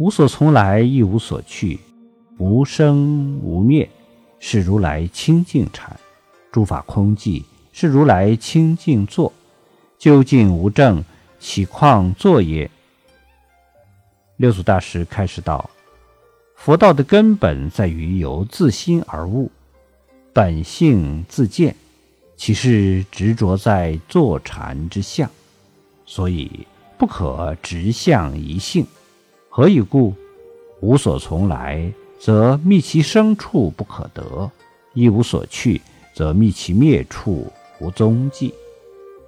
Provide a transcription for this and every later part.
无所从来，亦无所去，无生无灭，是如来清净禅；诸法空寂，是如来清净坐。究竟无证，岂况坐也？六祖大师开始道：佛道的根本在于由自心而悟，本性自见，岂是执着在坐禅之相？所以不可直向一性。何以故？无所从来，则觅其生处不可得；亦无所去，则觅其灭处无踪迹。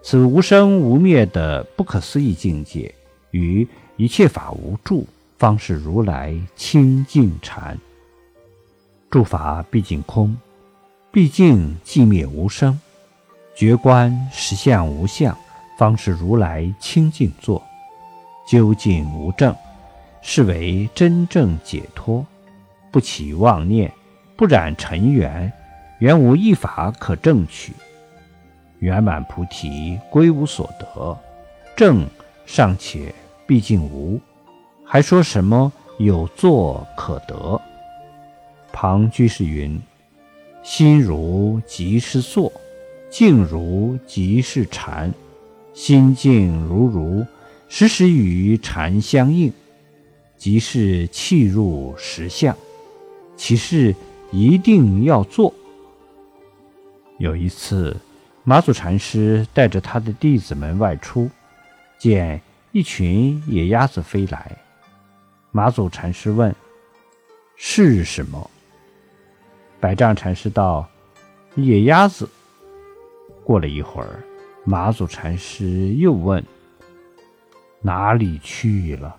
此无生无灭的不可思议境界，与一切法无住，方是如来清净禅。诸法毕竟空，毕竟寂灭无声，觉观实相无相，方是如来清净坐。究竟无证。是为真正解脱，不起妄念，不染尘缘，原无一法可证取。圆满菩提归无所得，正尚且毕竟无，还说什么有作可得？庞居士云：“心如即是坐，静如即是禅，心静如如，时时与禅相应。”即是弃入实相，其事一定要做。有一次，马祖禅师带着他的弟子们外出，见一群野鸭子飞来。马祖禅师问：“是什么？”百丈禅师道：“野鸭子。”过了一会儿，马祖禅师又问：“哪里去了？”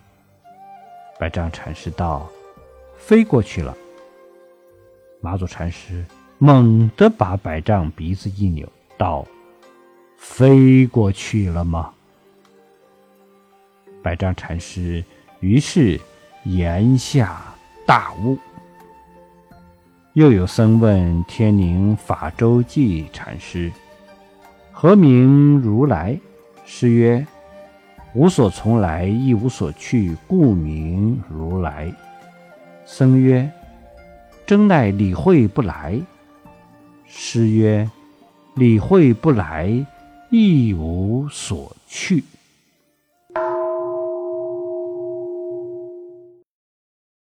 百丈禅师道：“飞过去了。”马祖禅师猛地把百丈鼻子一扭，道：“飞过去了吗？”百丈禅师于是言下大悟。又有僧问天宁法周记禅师：“何名如来？”师曰：无所从来，亦无所去，故名如来。僧曰：“真乃理会不来。”师曰：“理会不来，亦无所去。”